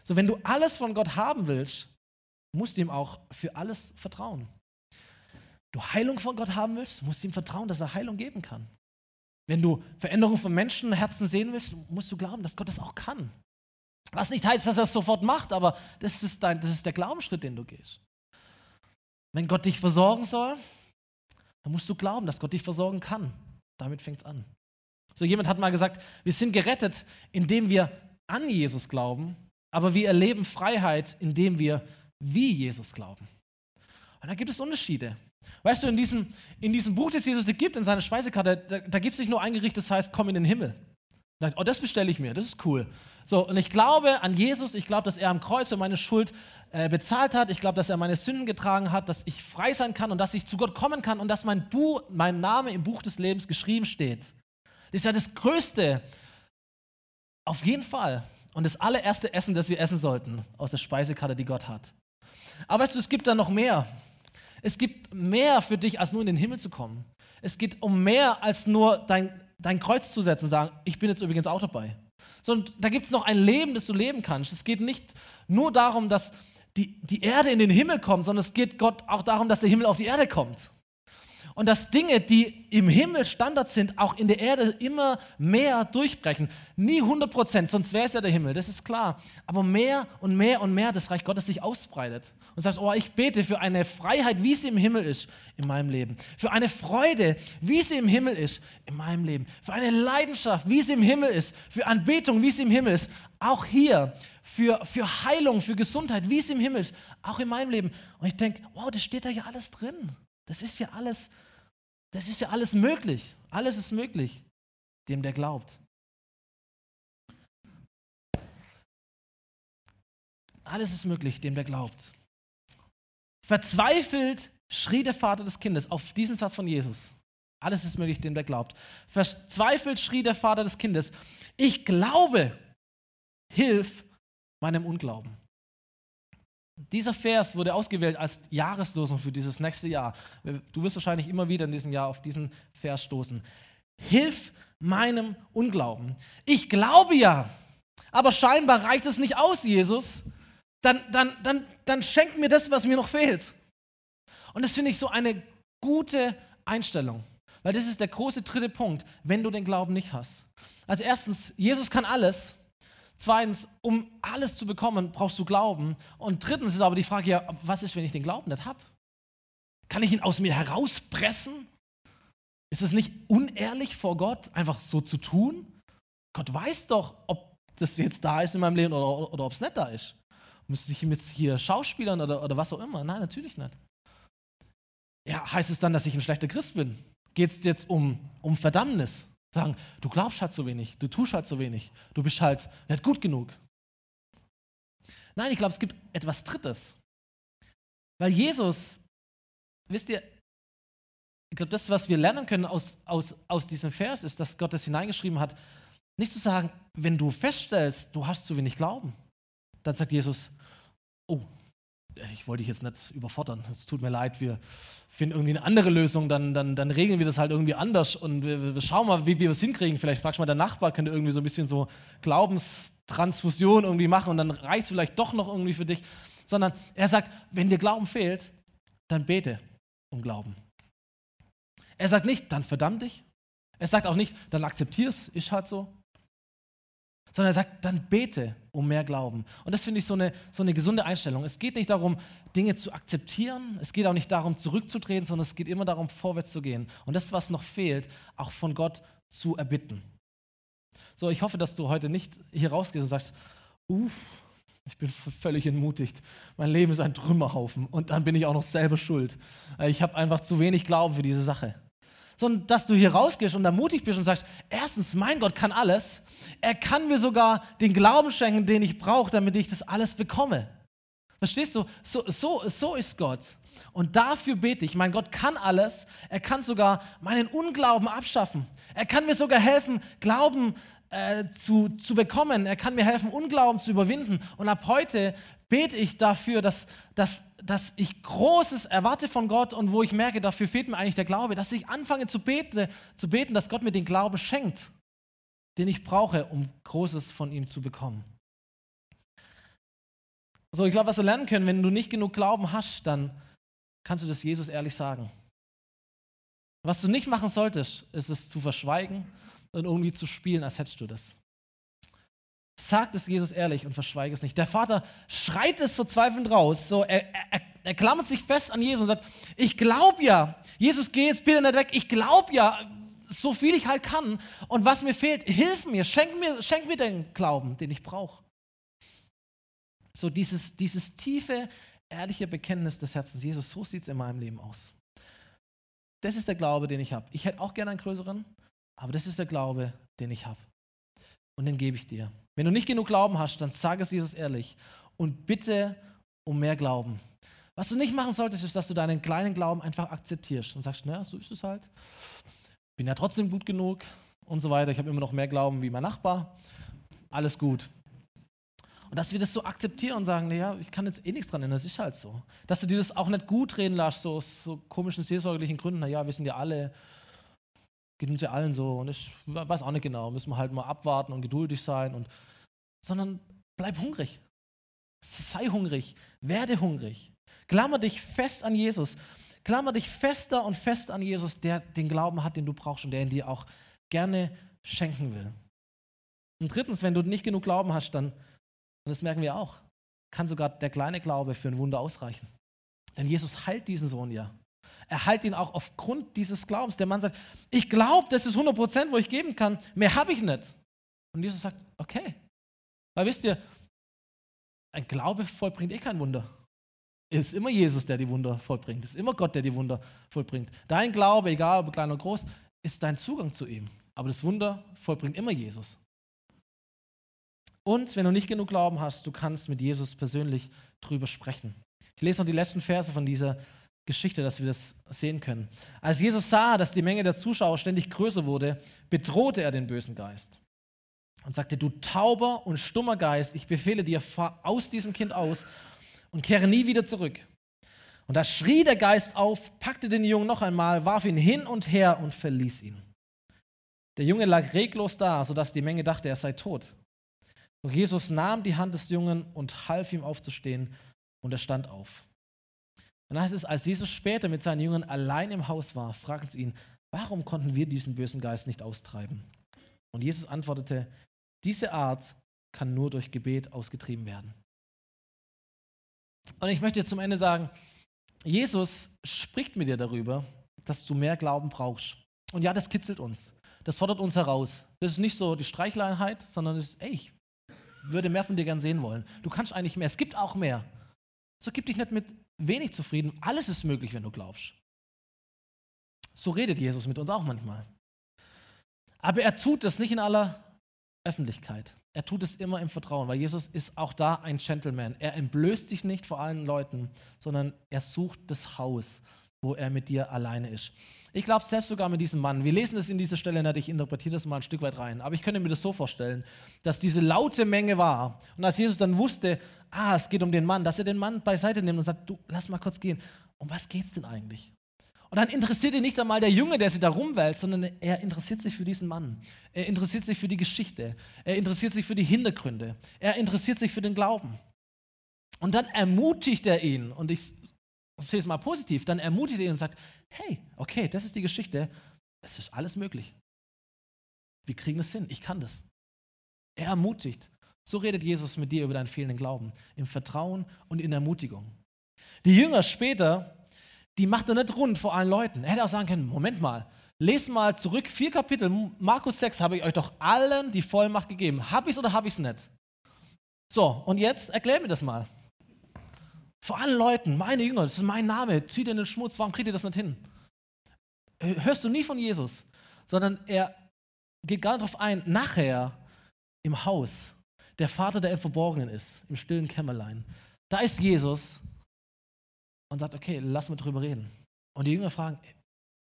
So, wenn du alles von Gott haben willst, musst du ihm auch für alles vertrauen du Heilung von Gott haben willst, musst du ihm vertrauen, dass er Heilung geben kann. Wenn du Veränderung von Menschenherzen sehen willst, musst du glauben, dass Gott das auch kann. Was nicht heißt, dass er es sofort macht, aber das ist, dein, das ist der Glaubensschritt, den du gehst. Wenn Gott dich versorgen soll, dann musst du glauben, dass Gott dich versorgen kann. Damit fängt es an. So jemand hat mal gesagt, wir sind gerettet, indem wir an Jesus glauben, aber wir erleben Freiheit, indem wir wie Jesus glauben. Und da gibt es Unterschiede. Weißt du, in diesem, in diesem Buch, das Jesus dir gibt, in seiner Speisekarte, da, da gibt es nicht nur ein Gericht, das heißt, komm in den Himmel. Oh, das bestelle ich mir, das ist cool. So, und ich glaube an Jesus, ich glaube, dass er am Kreuz für meine Schuld äh, bezahlt hat, ich glaube, dass er meine Sünden getragen hat, dass ich frei sein kann und dass ich zu Gott kommen kann und dass mein, Buch, mein Name im Buch des Lebens geschrieben steht. Das ist ja das Größte, auf jeden Fall. Und das allererste Essen, das wir essen sollten aus der Speisekarte, die Gott hat. Aber weißt du, es gibt da noch mehr. Es gibt mehr für dich, als nur in den Himmel zu kommen. Es geht um mehr, als nur dein, dein Kreuz zu setzen und sagen, ich bin jetzt übrigens auch dabei. Sondern da gibt es noch ein Leben, das du leben kannst. Es geht nicht nur darum, dass die, die Erde in den Himmel kommt, sondern es geht Gott auch darum, dass der Himmel auf die Erde kommt. Und dass Dinge, die im Himmel Standard sind, auch in der Erde immer mehr durchbrechen. Nie 100 Prozent, sonst wäre es ja der Himmel, das ist klar. Aber mehr und mehr und mehr das Reich Gottes sich ausbreitet. Und sagst, oh, ich bete für eine Freiheit, wie sie im Himmel ist, in meinem Leben. Für eine Freude, wie sie im Himmel ist, in meinem Leben. Für eine Leidenschaft, wie sie im Himmel ist. Für Anbetung, wie sie im Himmel ist. Auch hier. Für, für Heilung, für Gesundheit, wie es im Himmel ist. Auch in meinem Leben. Und ich denke, wow, das steht da ja alles drin. Das ist ja alles, das ist ja alles möglich. Alles ist möglich, dem der glaubt. Alles ist möglich, dem der glaubt. Verzweifelt schrie der Vater des Kindes auf diesen Satz von Jesus. Alles ist möglich, dem der glaubt. Verzweifelt schrie der Vater des Kindes, ich glaube, hilf meinem Unglauben. Dieser Vers wurde ausgewählt als Jahreslosung für dieses nächste Jahr. Du wirst wahrscheinlich immer wieder in diesem Jahr auf diesen Vers stoßen. Hilf meinem Unglauben. Ich glaube ja, aber scheinbar reicht es nicht aus, Jesus. Dann, dann, dann, dann schenk mir das, was mir noch fehlt. Und das finde ich so eine gute Einstellung, weil das ist der große dritte Punkt, wenn du den Glauben nicht hast. Also erstens, Jesus kann alles. Zweitens, um alles zu bekommen, brauchst du Glauben. Und drittens ist aber die Frage, ja, was ist, wenn ich den Glauben nicht habe? Kann ich ihn aus mir herauspressen? Ist es nicht unehrlich vor Gott, einfach so zu tun? Gott weiß doch, ob das jetzt da ist in meinem Leben oder, oder ob es nicht da ist. Müsste ich jetzt hier Schauspielern oder, oder was auch immer? Nein, natürlich nicht. Ja, heißt es dann, dass ich ein schlechter Christ bin? geht es jetzt um, um Verdammnis. Sagen, du glaubst halt so wenig, du tust halt so wenig, du bist halt nicht gut genug. Nein, ich glaube, es gibt etwas Drittes. Weil Jesus, wisst ihr, ich glaube, das, was wir lernen können aus, aus, aus diesem Vers, ist, dass Gott es hineingeschrieben hat, nicht zu sagen, wenn du feststellst, du hast zu wenig Glauben, dann sagt Jesus, oh, ich wollte dich jetzt nicht überfordern, es tut mir leid, wir finden irgendwie eine andere Lösung, dann, dann, dann regeln wir das halt irgendwie anders und wir, wir schauen mal, wie wir es hinkriegen. Vielleicht fragst du mal der Nachbar, könnte irgendwie so ein bisschen so Glaubenstransfusion irgendwie machen und dann reicht es vielleicht doch noch irgendwie für dich. Sondern er sagt, wenn dir Glauben fehlt, dann bete um Glauben. Er sagt nicht, dann verdamm dich. Er sagt auch nicht, dann akzeptier es, ist halt so sondern er sagt, dann bete um mehr Glauben. Und das finde ich so eine, so eine gesunde Einstellung. Es geht nicht darum, Dinge zu akzeptieren, es geht auch nicht darum, zurückzudrehen, sondern es geht immer darum, vorwärts zu gehen. Und das, was noch fehlt, auch von Gott zu erbitten. So, ich hoffe, dass du heute nicht hier rausgehst und sagst, uff, ich bin völlig entmutigt. Mein Leben ist ein Trümmerhaufen und dann bin ich auch noch selber schuld. Ich habe einfach zu wenig Glauben für diese Sache sondern dass du hier rausgehst und ermutigt bist und sagst, erstens, mein Gott kann alles. Er kann mir sogar den Glauben schenken, den ich brauche, damit ich das alles bekomme. Verstehst du? So, so, so ist Gott. Und dafür bete ich. Mein Gott kann alles. Er kann sogar meinen Unglauben abschaffen. Er kann mir sogar helfen, Glauben äh, zu, zu bekommen. Er kann mir helfen, Unglauben zu überwinden. Und ab heute bete ich dafür, dass, dass, dass ich Großes erwarte von Gott und wo ich merke, dafür fehlt mir eigentlich der Glaube, dass ich anfange zu beten, zu beten, dass Gott mir den Glauben schenkt, den ich brauche, um Großes von ihm zu bekommen. So, ich glaube, was wir lernen können, wenn du nicht genug Glauben hast, dann kannst du das Jesus ehrlich sagen. Was du nicht machen solltest, ist es zu verschweigen und irgendwie zu spielen, als hättest du das. Sagt es Jesus ehrlich und verschweige es nicht. Der Vater schreit es verzweifelnd raus. So, er, er, er klammert sich fest an Jesus und sagt: Ich glaube ja, Jesus, geh jetzt bitte nicht weg. Ich glaube ja, so viel ich halt kann. Und was mir fehlt, hilf mir, schenk mir, schenk mir den Glauben, den ich brauche. So, dieses, dieses tiefe, ehrliche Bekenntnis des Herzens: Jesus, so sieht es in meinem Leben aus. Das ist der Glaube, den ich habe. Ich hätte auch gerne einen größeren, aber das ist der Glaube, den ich habe. Und den gebe ich dir. Wenn du nicht genug Glauben hast, dann sag es Jesus ehrlich und bitte um mehr Glauben. Was du nicht machen solltest, ist, dass du deinen kleinen Glauben einfach akzeptierst und sagst, naja, so ist es halt. Bin ja trotzdem gut genug und so weiter. Ich habe immer noch mehr Glauben wie mein Nachbar. Alles gut. Und dass wir das so akzeptieren und sagen, naja, ich kann jetzt eh nichts dran ändern, das ist halt so. Dass du dir das auch nicht gut reden lässt, so aus so komischen seelsorgerlichen Gründen, naja, wir sind ja alle, geht uns ja allen so und ich weiß auch nicht genau, müssen wir halt mal abwarten und geduldig sein und sondern bleib hungrig. Sei hungrig, werde hungrig. Klammer dich fest an Jesus. Klammer dich fester und fest an Jesus, der den Glauben hat, den du brauchst und der ihn dir auch gerne schenken will. Und drittens, wenn du nicht genug Glauben hast, dann, und das merken wir auch, kann sogar der kleine Glaube für ein Wunder ausreichen. Denn Jesus heilt diesen Sohn ja. Er heilt ihn auch aufgrund dieses Glaubens. Der Mann sagt, ich glaube, das ist 100 Prozent, wo ich geben kann. Mehr habe ich nicht. Und Jesus sagt, okay, weil wisst ihr, ein Glaube vollbringt eh kein Wunder. Es ist immer Jesus, der die Wunder vollbringt. Es ist immer Gott, der die Wunder vollbringt. Dein Glaube, egal ob klein oder groß, ist dein Zugang zu ihm. Aber das Wunder vollbringt immer Jesus. Und wenn du nicht genug Glauben hast, du kannst mit Jesus persönlich drüber sprechen. Ich lese noch die letzten Verse von dieser Geschichte, dass wir das sehen können. Als Jesus sah, dass die Menge der Zuschauer ständig größer wurde, bedrohte er den bösen Geist und sagte, du tauber und stummer Geist, ich befehle dir, fahr aus diesem Kind aus und kehre nie wieder zurück. Und da schrie der Geist auf, packte den Jungen noch einmal, warf ihn hin und her und verließ ihn. Der Junge lag reglos da, sodass die Menge dachte, er sei tot. Doch Jesus nahm die Hand des Jungen und half ihm aufzustehen und er stand auf. Dann heißt es, als Jesus später mit seinen Jüngern allein im Haus war, fragten sie ihn, warum konnten wir diesen bösen Geist nicht austreiben? Und Jesus antwortete, diese Art kann nur durch Gebet ausgetrieben werden. Und ich möchte jetzt zum Ende sagen, Jesus spricht mit dir darüber, dass du mehr Glauben brauchst. Und ja, das kitzelt uns. Das fordert uns heraus. Das ist nicht so die Streichleinheit, sondern es ist, ey, ich würde mehr von dir gern sehen wollen. Du kannst eigentlich mehr. Es gibt auch mehr. So gib dich nicht mit wenig zufrieden. Alles ist möglich, wenn du glaubst. So redet Jesus mit uns auch manchmal. Aber er tut es nicht in aller Öffentlichkeit. Er tut es immer im Vertrauen, weil Jesus ist auch da ein Gentleman. Er entblößt dich nicht vor allen Leuten, sondern er sucht das Haus, wo er mit dir alleine ist. Ich glaube selbst sogar mit diesem Mann. Wir lesen es in dieser Stelle nicht, ich interpretiere das mal ein Stück weit rein. Aber ich könnte mir das so vorstellen, dass diese laute Menge war. Und als Jesus dann wusste, ah, es geht um den Mann, dass er den Mann beiseite nimmt und sagt, du, lass mal kurz gehen. Um was geht es denn eigentlich? Und dann interessiert ihn nicht einmal der Junge, der sich da rumwälzt, sondern er interessiert sich für diesen Mann. Er interessiert sich für die Geschichte. Er interessiert sich für die Hintergründe. Er interessiert sich für den Glauben. Und dann ermutigt er ihn, und ich sehe es mal positiv, dann ermutigt er ihn und sagt, hey, okay, das ist die Geschichte, es ist alles möglich. Wir kriegen es hin, ich kann das. Er ermutigt. So redet Jesus mit dir über deinen fehlenden Glauben, im Vertrauen und in Ermutigung. Die Jünger später die macht er nicht rund vor allen Leuten. Er hätte auch sagen können, Moment mal, lest mal zurück, vier Kapitel, Markus 6, habe ich euch doch allen die Vollmacht gegeben. Habe ich es oder habe ich es nicht? So, und jetzt erklär mir das mal. Vor allen Leuten, meine Jünger, das ist mein Name, zieht in den Schmutz, warum kriegt ihr das nicht hin? Hörst du nie von Jesus, sondern er geht gar nicht darauf ein, nachher im Haus, der Vater, der im Verborgenen ist, im stillen Kämmerlein. Da ist Jesus und sagt, okay, lass mal drüber reden. Und die Jünger fragen,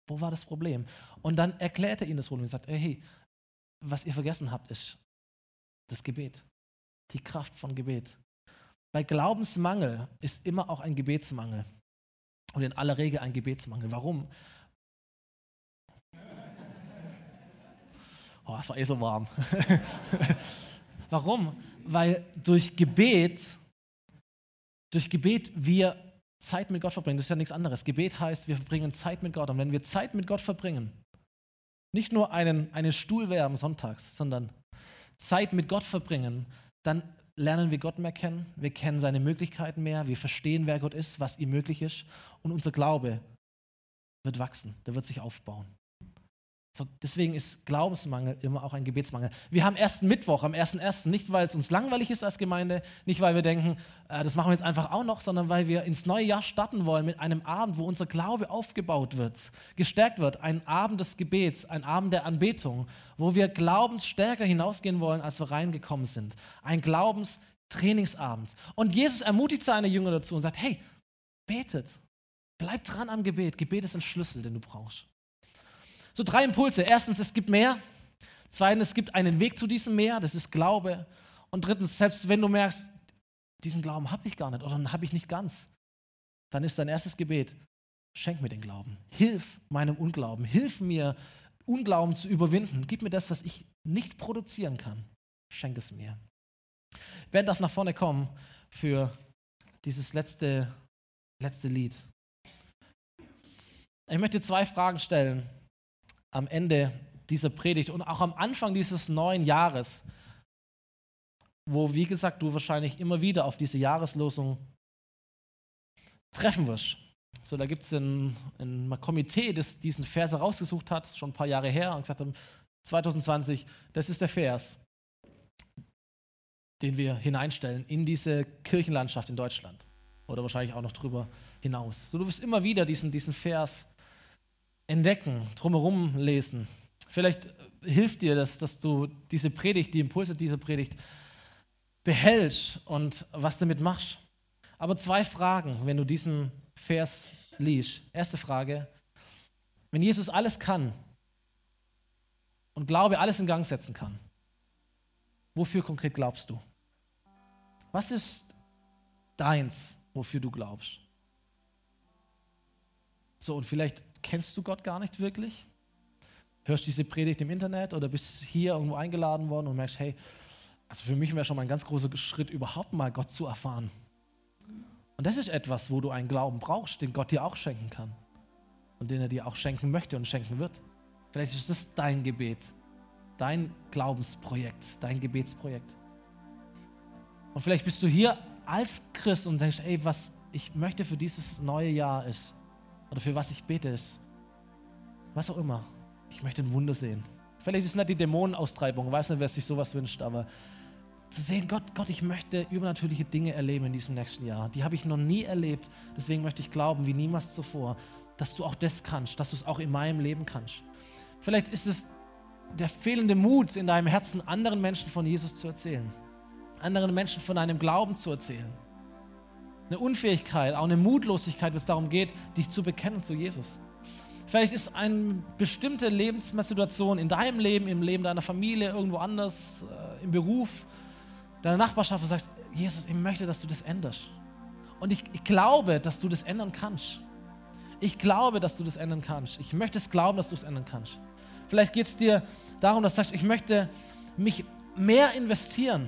wo war das Problem? Und dann erklärt er ihnen das Problem und sagt, hey, was ihr vergessen habt, ist das Gebet, die Kraft von Gebet. Weil Glaubensmangel ist immer auch ein Gebetsmangel. Und in aller Regel ein Gebetsmangel. Warum? Oh, es war eh so warm. Warum? Weil durch Gebet, durch Gebet wir Zeit mit Gott verbringen. Das ist ja nichts anderes. Gebet heißt, wir verbringen Zeit mit Gott. Und wenn wir Zeit mit Gott verbringen, nicht nur einen, einen Stuhl wärmen sonntags, sondern Zeit mit Gott verbringen, dann lernen wir Gott mehr kennen, wir kennen seine Möglichkeiten mehr, wir verstehen, wer Gott ist, was ihm möglich ist und unser Glaube wird wachsen, der wird sich aufbauen. So, deswegen ist Glaubensmangel immer auch ein Gebetsmangel. Wir haben ersten Mittwoch am 1.1. nicht, weil es uns langweilig ist als Gemeinde, nicht, weil wir denken, äh, das machen wir jetzt einfach auch noch, sondern weil wir ins neue Jahr starten wollen mit einem Abend, wo unser Glaube aufgebaut wird, gestärkt wird. Ein Abend des Gebets, ein Abend der Anbetung, wo wir glaubensstärker hinausgehen wollen, als wir reingekommen sind. Ein Glaubenstrainingsabend. Und Jesus ermutigt seine Jünger dazu und sagt, hey, betet, bleibt dran am Gebet. Gebet ist ein Schlüssel, den du brauchst. So drei Impulse. Erstens, es gibt mehr. Zweitens, es gibt einen Weg zu diesem Meer, das ist Glaube. Und drittens, selbst wenn du merkst, diesen Glauben habe ich gar nicht oder habe ich nicht ganz, dann ist dein erstes Gebet, schenk mir den Glauben. Hilf meinem Unglauben. Hilf mir, Unglauben zu überwinden. Gib mir das, was ich nicht produzieren kann. Schenk es mir. Ben darf nach vorne kommen für dieses letzte, letzte Lied. Ich möchte zwei Fragen stellen am Ende dieser Predigt und auch am Anfang dieses neuen Jahres, wo, wie gesagt, du wahrscheinlich immer wieder auf diese Jahreslosung treffen wirst. So, da gibt es ein, ein, Komitee, das diesen Vers rausgesucht hat, schon ein paar Jahre her, und gesagt hat, 2020, das ist der Vers, den wir hineinstellen in diese Kirchenlandschaft in Deutschland. Oder wahrscheinlich auch noch drüber hinaus. So, du wirst immer wieder diesen, diesen Vers entdecken, drumherum lesen. Vielleicht hilft dir das, dass du diese Predigt, die Impulse dieser Predigt behältst und was damit machst. Aber zwei Fragen, wenn du diesen Vers liest. Erste Frage, wenn Jesus alles kann und Glaube alles in Gang setzen kann, wofür konkret glaubst du? Was ist deins, wofür du glaubst? So, und vielleicht kennst du Gott gar nicht wirklich? Hörst diese Predigt im Internet oder bist hier irgendwo eingeladen worden und merkst, hey, also für mich wäre schon mal ein ganz großer Schritt, überhaupt mal Gott zu erfahren. Und das ist etwas, wo du einen Glauben brauchst, den Gott dir auch schenken kann. Und den er dir auch schenken möchte und schenken wird. Vielleicht ist das dein Gebet, dein Glaubensprojekt, dein Gebetsprojekt. Und vielleicht bist du hier als Christ und denkst, ey, was ich möchte für dieses neue Jahr ist, oder für was ich bete, ist was auch immer. Ich möchte ein Wunder sehen. Vielleicht ist es nicht die Dämonenaustreibung, weiß nicht, wer sich sowas wünscht, aber zu sehen, Gott, Gott, ich möchte übernatürliche Dinge erleben in diesem nächsten Jahr. Die habe ich noch nie erlebt, deswegen möchte ich glauben wie niemals zuvor. dass du auch das kannst, dass du es auch in meinem Leben kannst. Vielleicht ist es der fehlende Mut in deinem Herzen, anderen Menschen von Jesus zu erzählen, anderen Menschen von deinem Glauben zu erzählen. Eine Unfähigkeit, auch eine Mutlosigkeit, wenn es darum geht, dich zu bekennen zu Jesus. Vielleicht ist eine bestimmte Lebenssituation in deinem Leben, im Leben deiner Familie, irgendwo anders, äh, im Beruf, deiner Nachbarschaft, du sagst, Jesus, ich möchte, dass du das änderst. Und ich, ich glaube, dass du das ändern kannst. Ich glaube, dass du das ändern kannst. Ich möchte es glauben, dass du es ändern kannst. Vielleicht geht es dir darum, dass du sagst, ich möchte mich mehr investieren.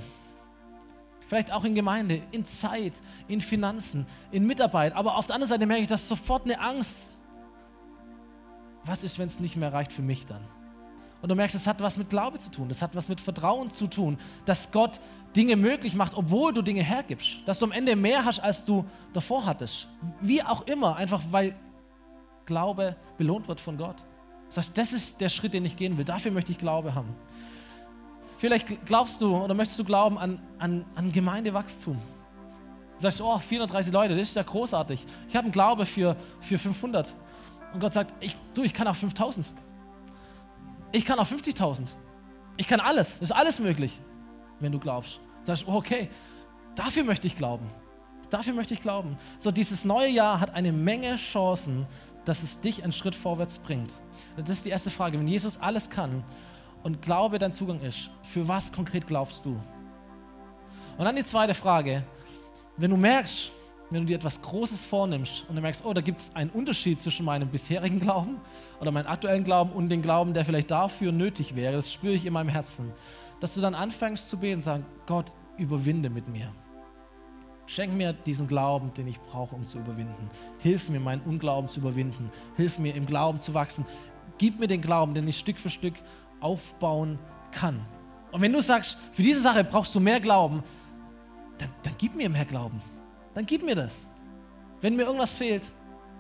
Vielleicht auch in Gemeinde, in Zeit, in Finanzen, in Mitarbeit. Aber auf der anderen Seite merke ich, dass sofort eine Angst. Was ist, wenn es nicht mehr reicht für mich dann? Und du merkst, es hat was mit Glaube zu tun, das hat was mit Vertrauen zu tun, dass Gott Dinge möglich macht, obwohl du Dinge hergibst. Dass du am Ende mehr hast, als du davor hattest. Wie auch immer, einfach weil Glaube belohnt wird von Gott. Sagst, das ist der Schritt, den ich gehen will. Dafür möchte ich Glaube haben. Vielleicht glaubst du oder möchtest du glauben an, an, an Gemeindewachstum. Du sagst, oh, 430 Leute, das ist ja großartig. Ich habe einen Glaube für, für 500. Und Gott sagt, ich, du, ich kann auch 5000. Ich kann auch 50.000. Ich kann alles. Es ist alles möglich, wenn du glaubst. Du sagst, oh, okay, dafür möchte ich glauben. Dafür möchte ich glauben. So, dieses neue Jahr hat eine Menge Chancen, dass es dich einen Schritt vorwärts bringt. Das ist die erste Frage. Wenn Jesus alles kann und Glaube dein Zugang ist, für was konkret glaubst du? Und dann die zweite Frage. Wenn du merkst, wenn du dir etwas Großes vornimmst und du merkst, oh, da gibt es einen Unterschied zwischen meinem bisherigen Glauben oder meinem aktuellen Glauben und dem Glauben, der vielleicht dafür nötig wäre, das spüre ich in meinem Herzen, dass du dann anfängst zu beten und sagen, Gott, überwinde mit mir. Schenk mir diesen Glauben, den ich brauche, um zu überwinden. Hilf mir, meinen Unglauben zu überwinden. Hilf mir, im Glauben zu wachsen. Gib mir den Glauben, den ich Stück für Stück aufbauen kann. Und wenn du sagst, für diese Sache brauchst du mehr Glauben, dann, dann gib mir mehr Glauben. Dann gib mir das. Wenn mir irgendwas fehlt,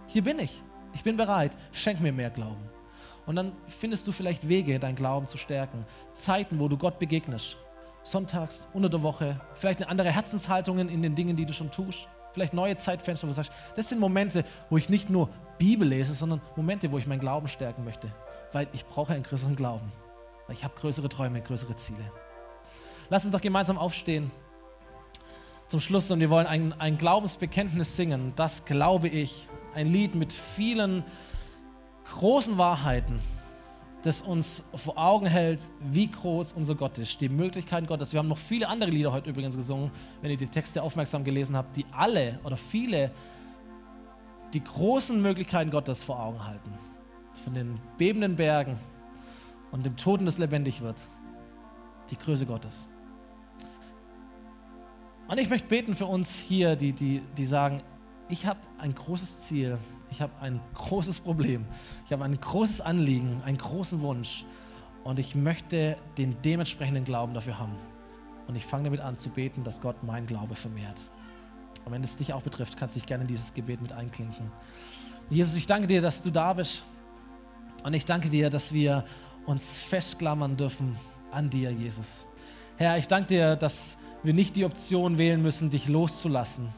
hier bin ich. Ich bin bereit. Schenk mir mehr Glauben. Und dann findest du vielleicht Wege, deinen Glauben zu stärken. Zeiten, wo du Gott begegnest sonntags, unter der Woche, vielleicht eine andere Herzenshaltungen in den Dingen, die du schon tust. Vielleicht neue Zeitfenster, wo du sagst, das sind Momente, wo ich nicht nur Bibel lese, sondern Momente, wo ich meinen Glauben stärken möchte. Weil ich brauche einen größeren Glauben. Ich habe größere Träume, größere Ziele. Lass uns doch gemeinsam aufstehen zum Schluss und wir wollen ein, ein Glaubensbekenntnis singen. Das glaube ich. Ein Lied mit vielen großen Wahrheiten das uns vor Augen hält, wie groß unser Gott ist, die Möglichkeiten Gottes. Wir haben noch viele andere Lieder heute übrigens gesungen, wenn ihr die Texte aufmerksam gelesen habt, die alle oder viele die großen Möglichkeiten Gottes vor Augen halten. Von den bebenden Bergen und dem Toten, das lebendig wird. Die Größe Gottes. Und ich möchte beten für uns hier, die, die, die sagen, ich habe ein großes Ziel, ich habe ein großes Problem, ich habe ein großes Anliegen, einen großen Wunsch und ich möchte den dementsprechenden Glauben dafür haben. Und ich fange damit an zu beten, dass Gott mein Glaube vermehrt. Und wenn es dich auch betrifft, kannst du dich gerne in dieses Gebet mit einklinken. Jesus, ich danke dir, dass du da bist. Und ich danke dir, dass wir uns festklammern dürfen an dir, Jesus. Herr, ich danke dir, dass wir nicht die Option wählen müssen, dich loszulassen.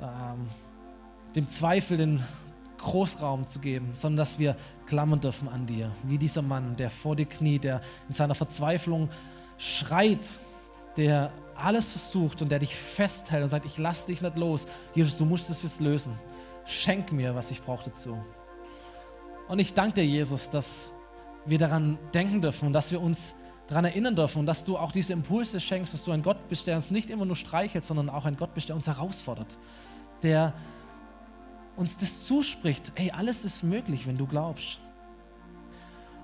Ähm, dem Zweifel den Großraum zu geben, sondern dass wir klammern dürfen an dir, wie dieser Mann, der vor dir kniet, der in seiner Verzweiflung schreit, der alles versucht und der dich festhält und sagt, ich lass dich nicht los. Jesus, du musst es jetzt lösen. Schenk mir, was ich brauche dazu. Und ich danke dir, Jesus, dass wir daran denken dürfen und dass wir uns daran erinnern dürfen und dass du auch diese Impulse schenkst, dass du ein Gott bist, der uns nicht immer nur streichelt, sondern auch ein Gott bist, der uns herausfordert, der uns das zuspricht, hey, alles ist möglich, wenn du glaubst.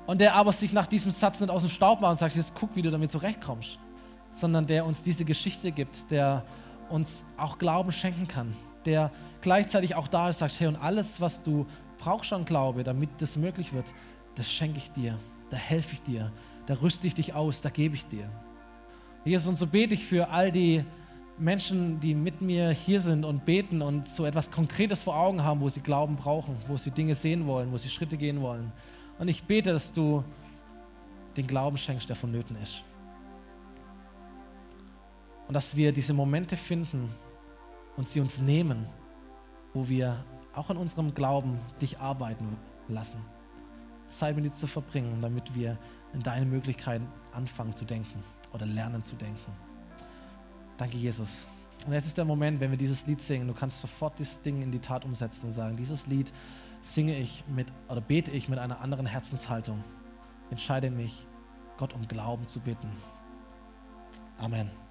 Und der aber sich nach diesem Satz nicht aus dem Staub macht und sagt, jetzt guck, wie du damit zurechtkommst, sondern der uns diese Geschichte gibt, der uns auch Glauben schenken kann, der gleichzeitig auch da ist, sagt, hey, und alles, was du brauchst an Glaube, damit das möglich wird, das schenke ich dir, da helfe ich dir, da rüste ich dich aus, da gebe ich dir. Jesus, und so bete ich für all die Menschen, die mit mir hier sind und beten und so etwas Konkretes vor Augen haben, wo sie Glauben brauchen, wo sie Dinge sehen wollen, wo sie Schritte gehen wollen. Und ich bete, dass du den Glauben schenkst, der vonnöten ist. Und dass wir diese Momente finden und sie uns nehmen, wo wir auch an unserem Glauben dich arbeiten lassen. Zeit mit dir zu verbringen, damit wir in deine Möglichkeiten anfangen zu denken oder lernen zu denken. Danke, Jesus. Und jetzt ist der Moment, wenn wir dieses Lied singen, du kannst sofort dieses Ding in die Tat umsetzen und sagen, dieses Lied singe ich mit oder bete ich mit einer anderen Herzenshaltung. Entscheide mich, Gott um Glauben zu bitten. Amen.